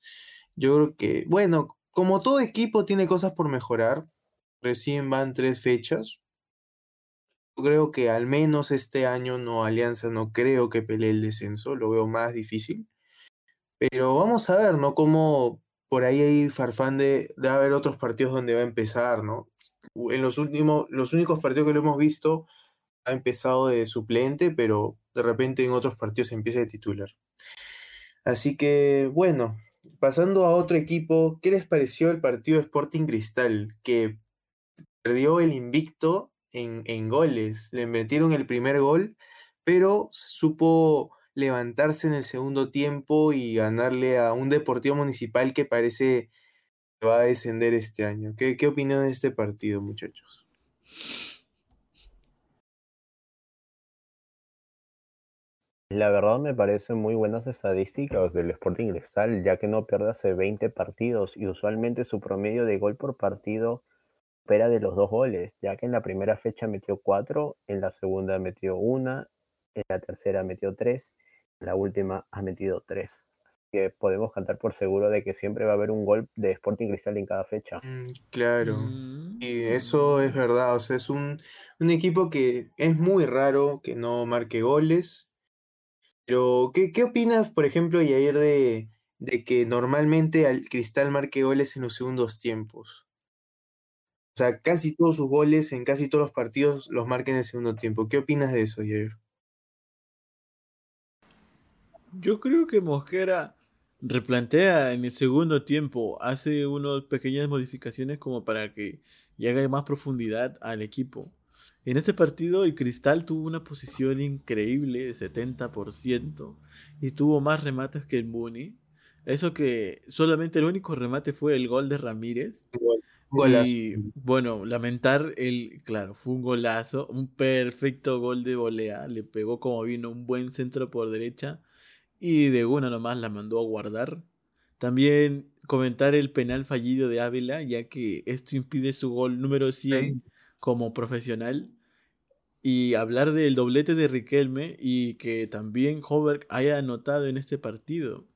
Yo creo que, bueno, como todo equipo tiene cosas por mejorar, recién van tres fechas, creo que al menos este año no Alianza no creo que pelee el descenso, lo veo más difícil. Pero vamos a ver, ¿no? Cómo por ahí hay farfán de, de haber otros partidos donde va a empezar, ¿no? En los últimos, los únicos partidos que lo hemos visto ha empezado de suplente, pero de repente en otros partidos empieza de titular. Así que, bueno, pasando a otro equipo, ¿qué les pareció el partido Sporting Cristal? Que perdió el invicto en, goles. Le metieron el primer gol, pero supo levantarse en el segundo tiempo y ganarle a un Deportivo Municipal que parece va a descender este año. ¿Qué, qué opinan de este partido, muchachos? La verdad me parecen muy buenas estadísticas del Sporting Cristal, ya que no pierde hace 20 partidos y usualmente su promedio de gol por partido opera de los dos goles, ya que en la primera fecha metió cuatro, en la segunda metió una, en la tercera metió tres, en la última ha metido tres que podemos cantar por seguro de que siempre va a haber un gol de Sporting Cristal en cada fecha. Mm, claro, mm. y eso es verdad, o sea, es un, equipo que es muy raro que no marque goles. Pero, ¿qué, qué opinas, por ejemplo, Yair, de, de que normalmente al Cristal marque goles en los segundos tiempos? O sea, casi todos sus goles en casi todos los partidos los marca en el segundo tiempo. ¿Qué opinas de eso, Jair? Yo creo que Mosquera replantea en el segundo tiempo, hace unas pequeñas modificaciones como para que llegue más profundidad al equipo. En este partido el Cristal tuvo una posición increíble de 70% y tuvo más remates que el Muni. Eso que solamente el único remate fue el gol de Ramírez. Y bueno, lamentar el, claro, fue un golazo, un perfecto gol de volea, le pegó como vino un buen centro por derecha y de una nomás la mandó a guardar. También comentar el penal fallido de Ávila, ya que esto impide su gol número 100 como profesional. Y hablar del doblete de Riquelme y que también Hoberg haya anotado en este partido.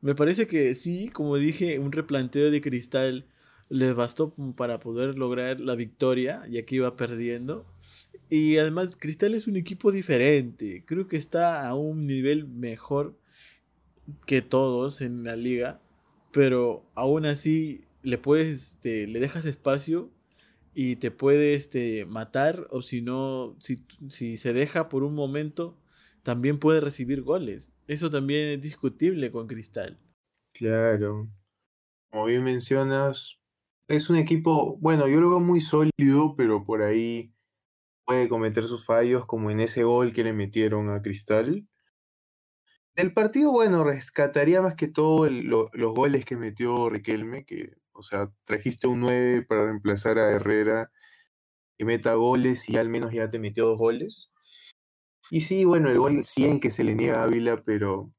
Me parece que sí, como dije, un replanteo de cristal les bastó para poder lograr la victoria, ya que iba perdiendo. Y además Cristal es un equipo diferente, creo que está a un nivel mejor que todos en la liga, pero aún así le puedes, este, le dejas espacio y te puede este, matar o si no, si, si se deja por un momento, también puede recibir goles. Eso también es discutible con Cristal. Claro. Como bien mencionas, es un equipo, bueno, yo lo veo muy sólido, pero por ahí puede cometer sus fallos, como en ese gol que le metieron a Cristal. El partido, bueno, rescataría más que todo los goles que metió Riquelme, que, o sea, trajiste un 9 para reemplazar a Herrera, que meta goles y al menos ya te metió dos goles. Y sí, bueno, el gol 100 que se le niega a Ávila, pero,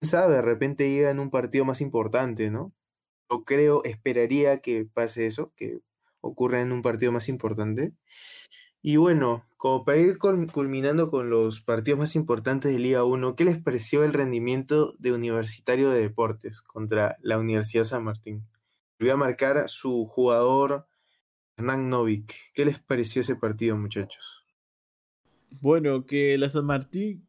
sabe, de repente llega en un partido más importante, ¿no? Yo creo, esperaría que pase eso, que ocurra en un partido más importante. Y bueno, como para ir culminando con los partidos más importantes de Liga 1, ¿qué les pareció el rendimiento de Universitario de Deportes contra la Universidad San Martín? Voy a marcar su jugador Hernán Novik. ¿Qué les pareció ese partido, muchachos? Bueno, que la San Martín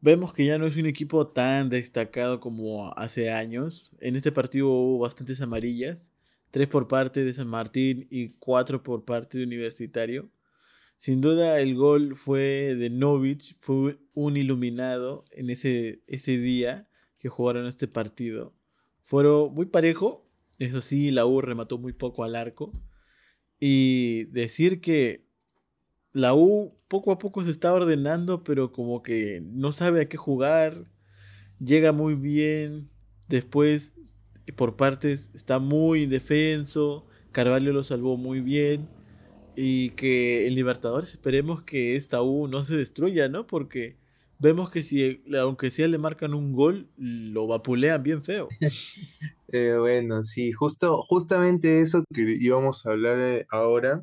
vemos que ya no es un equipo tan destacado como hace años. En este partido hubo bastantes amarillas, tres por parte de San Martín y cuatro por parte de Universitario. Sin duda el gol fue de Novich, fue un iluminado en ese, ese día que jugaron este partido. Fueron muy parejo, eso sí, la U remató muy poco al arco. Y decir que la U poco a poco se está ordenando, pero como que no sabe a qué jugar, llega muy bien, después por partes está muy indefenso, Carvalho lo salvó muy bien y que en Libertadores esperemos que esta U no se destruya, ¿no? Porque vemos que si, aunque sea le marcan un gol, lo vapulean bien feo. *laughs* Eh, bueno, sí, justo, justamente eso que íbamos a hablar eh, ahora,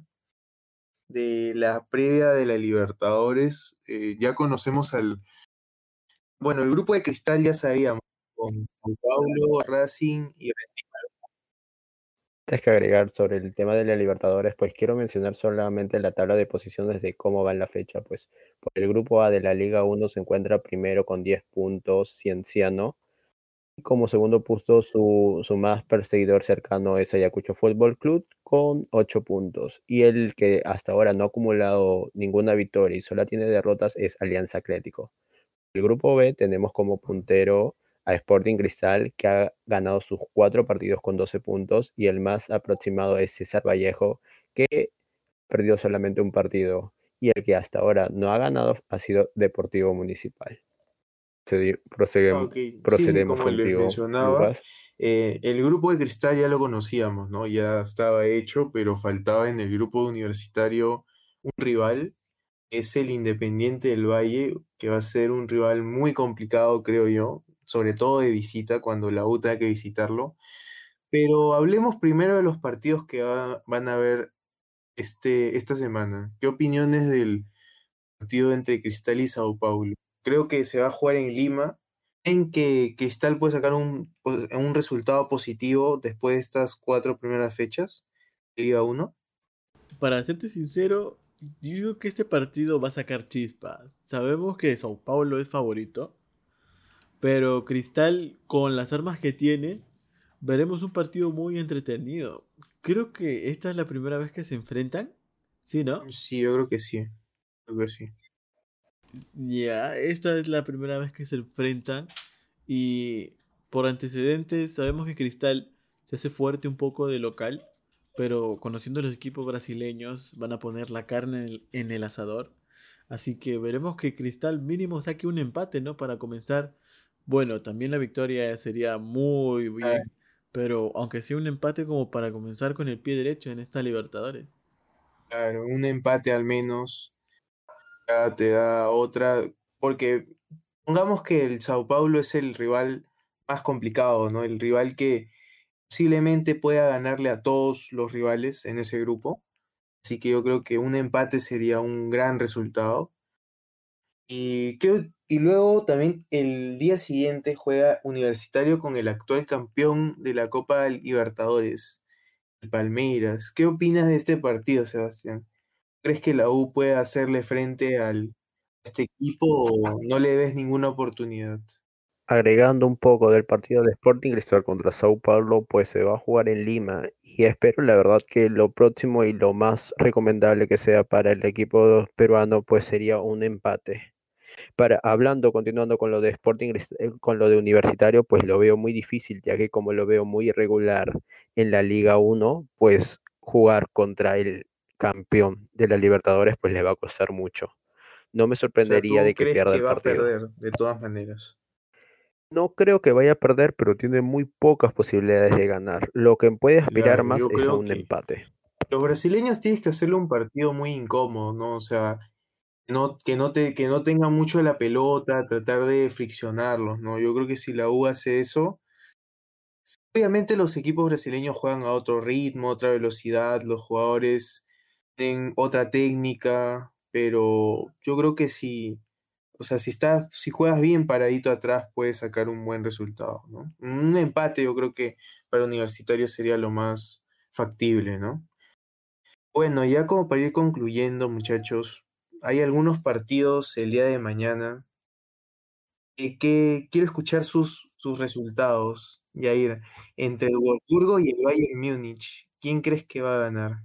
de la previa de la Libertadores, eh, ya conocemos al, bueno, el grupo de Cristal ya sabíamos, con San Paulo, Racing y antes que agregar sobre el tema de la Libertadores, pues quiero mencionar solamente la tabla de posiciones de cómo va en la fecha. Pues por el grupo A de la Liga 1 se encuentra primero con 10 puntos Cienciano. Y como segundo puesto, su, su más perseguidor cercano es Ayacucho Fútbol Club con 8 puntos. Y el que hasta ahora no ha acumulado ninguna victoria y solo tiene derrotas es Alianza Atlético. El grupo B tenemos como puntero a Sporting Cristal, que ha ganado sus cuatro partidos con 12 puntos, y el más aproximado es César Vallejo, que perdió solamente un partido, y el que hasta ahora no ha ganado ha sido Deportivo Municipal. Procedemos, procedemos contigo, eh, el grupo de Cristal ya lo conocíamos, ¿no? Ya estaba hecho, pero faltaba en el grupo universitario un rival, es el Independiente del Valle, que va a ser un rival muy complicado, creo yo sobre todo de visita, cuando la U tenga que visitarlo. Pero hablemos primero de los partidos que van a haber este, esta semana. ¿Qué opiniones del partido entre Cristal y Sao Paulo? Creo que se va a jugar en Lima. ¿En que Cristal puede sacar un, un resultado positivo después de estas cuatro primeras fechas Liga 1? Para serte sincero, digo que este partido va a sacar chispas. Sabemos que Sao Paulo es favorito, pero Cristal, con las armas que tiene, veremos un partido muy entretenido. Creo que esta es la primera vez que se enfrentan. ¿Sí, no? Sí, yo creo que sí. Creo que sí. Ya, esta es la primera vez que se enfrentan. Y por antecedentes, sabemos que Cristal se hace fuerte un poco de local. Pero conociendo los equipos brasileños, van a poner la carne en el, en el asador. Así que veremos que Cristal mínimo saque un empate, ¿no? Para comenzar bueno, también la victoria sería muy bien, pero aunque sea un empate como para comenzar con el pie derecho en esta Libertadores. Claro, un empate al menos ya te da otra, porque pongamos que el Sao Paulo es el rival más complicado, ¿no? El rival que posiblemente pueda ganarle a todos los rivales en ese grupo. Así que yo creo que un empate sería un gran resultado. Y, y luego también el día siguiente juega Universitario con el actual campeón de la Copa Libertadores, el Palmeiras. ¿Qué opinas de este partido, Sebastián? ¿Crees que la U puede hacerle frente al, a este equipo o no le des ninguna oportunidad? Agregando un poco del partido de Sporting Cristal contra Sao Paulo, pues se va a jugar en Lima y espero la verdad que lo próximo y lo más recomendable que sea para el equipo peruano pues sería un empate para, hablando, continuando con lo de Sporting, eh, con lo de Universitario, pues lo veo muy difícil, ya que como lo veo muy irregular en la Liga 1, pues jugar contra el campeón de la Libertadores, pues le va a costar mucho. No me sorprendería de que pierda el partido. a perder de todas maneras? No creo que vaya a perder, pero tiene muy pocas posibilidades de ganar. Lo que puede aspirar más es a un empate. Los brasileños tienes que hacerle un partido muy incómodo, ¿no? O sea, no, que, no te, que no tenga mucho la pelota, tratar de friccionarlos, ¿no? Yo creo que si la U hace eso, obviamente los equipos brasileños juegan a otro ritmo, otra velocidad, los jugadores tienen otra técnica, pero yo creo que si, o sea, si estás, si juegas bien paradito atrás, puedes sacar un buen resultado, ¿no? Un empate yo creo que para Universitario sería lo más factible, ¿no? Bueno, ya como para ir concluyendo, muchachos, hay algunos partidos el día de mañana que quiero escuchar sus, sus resultados, Yair. Entre el Wolfsburgo y el Bayern Múnich, ¿quién crees que va a ganar?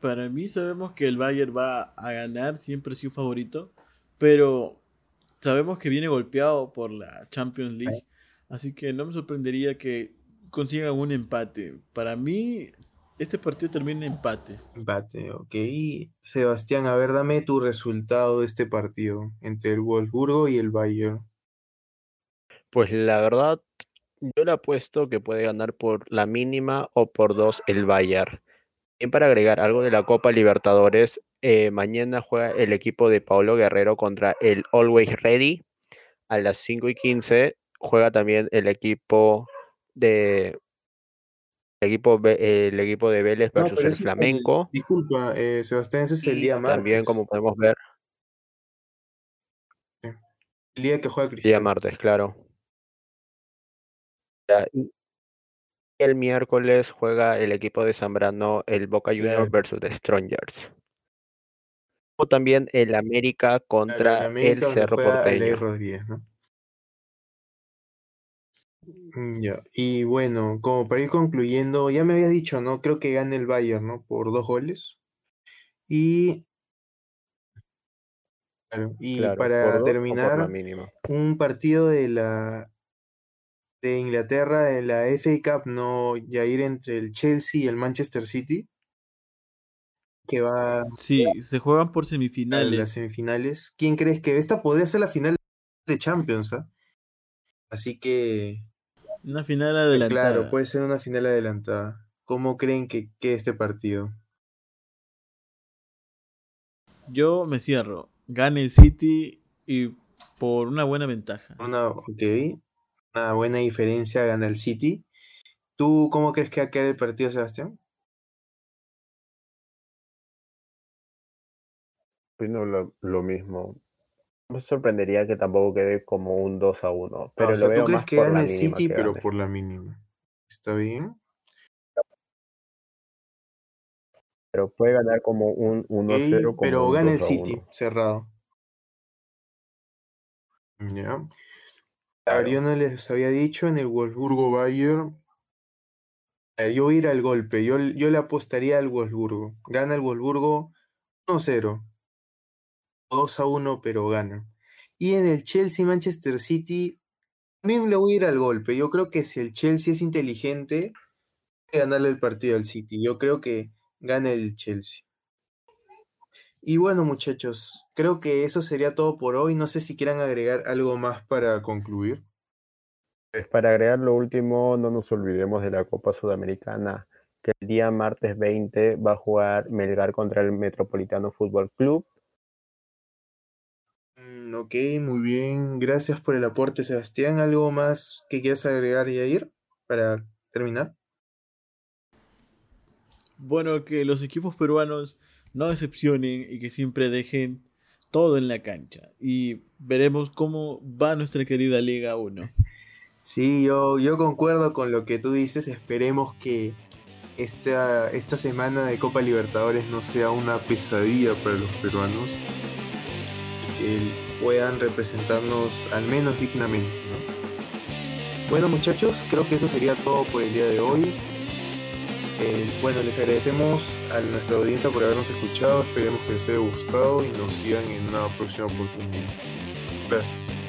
Para mí sabemos que el Bayern va a ganar, siempre ha sido favorito, pero sabemos que viene golpeado por la Champions League, así que no me sorprendería que consigan un empate. Para mí este partido termina en empate. Empate, ok. Sebastián, a ver, dame tu resultado de este partido entre el Wolfsburgo y el Bayern. Pues la verdad, yo le apuesto que puede ganar por la mínima o por dos el Bayern. Bien para agregar algo de la Copa Libertadores, eh, mañana juega el equipo de Paulo Guerrero contra el Always Ready. A las 5 y 15 juega también el equipo de equipo, el equipo de Vélez versus el Flamenco. disculpa, eh, Sebastián, ese es el día martes. También, como podemos ver. El día que juega Cristiano. Día martes, claro. Y el miércoles juega el equipo de Zambrano, el Boca Juniors versus the Strongers. O también el América contra el, Cerro Porteño. Rodríguez, ¿no? Mm, ya. Y bueno, como para ir concluyendo, ya me había dicho, ¿no? Creo que gane el Bayern, ¿no? Por dos goles. Y, y para terminar, un partido de la de Inglaterra en la FA Cup, ¿no? Ya ir entre el Chelsea y el Manchester City. Que va. Sí, se juegan por semifinales. Las semifinales. ¿Quién crees que esta podría ser la final de Champions? ¿ah? Así que una final adelantada. Claro, puede ser una final adelantada. ¿Cómo creen que quede este partido? Yo me cierro. Gane el City y por una buena ventaja. Una, ok. Una buena diferencia gana el City. ¿Tú cómo crees que va a quedar el partido, Sebastián? Opino lo, lo mismo me sorprendería que tampoco quede como un 2 a 1. Ah, pero o sea, ¿tú crees que gane el City, pero por la mínima? ¿Está bien? Pero puede ganar como un 1-0. pero gana el City, cerrado. Ya. A ver, yo no les había dicho en el Wolfsburgo Bayern. Yo voy a ir al golpe. Yo, yo le apostaría al Wolfsburgo. Gana el Wolfsburgo 1-0. 2 a 1, pero gana. Y en el Chelsea-Manchester City, también le voy a ir al golpe. Yo creo que si el Chelsea es inteligente, puede ganarle el partido al City. Yo creo que gana el Chelsea. Y bueno, muchachos, creo que eso sería todo por hoy. No sé si quieran agregar algo más para concluir. Pues para agregar lo último, no nos olvidemos de la Copa Sudamericana, que el día martes 20 va a jugar Melgar contra el Metropolitano Fútbol Club ok, muy bien. Gracias por el aporte, Sebastián. ¿Algo más que quieras agregar, Yair, para terminar? Bueno, que los equipos peruanos no decepcionen y que siempre dejen todo en la cancha. Y veremos cómo va nuestra querida Liga 1. Sí, yo, yo concuerdo con lo que tú dices. Esperemos que esta, esta semana de Copa Libertadores no sea una pesadilla para los peruanos que puedan representarnos al menos dignamente. Bueno muchachos, creo que eso sería todo por el día de hoy. bueno, les agradecemos a nuestra audiencia por habernos escuchado, esperemos que les haya gustado y nos sigan en una próxima oportunidad. Gracias.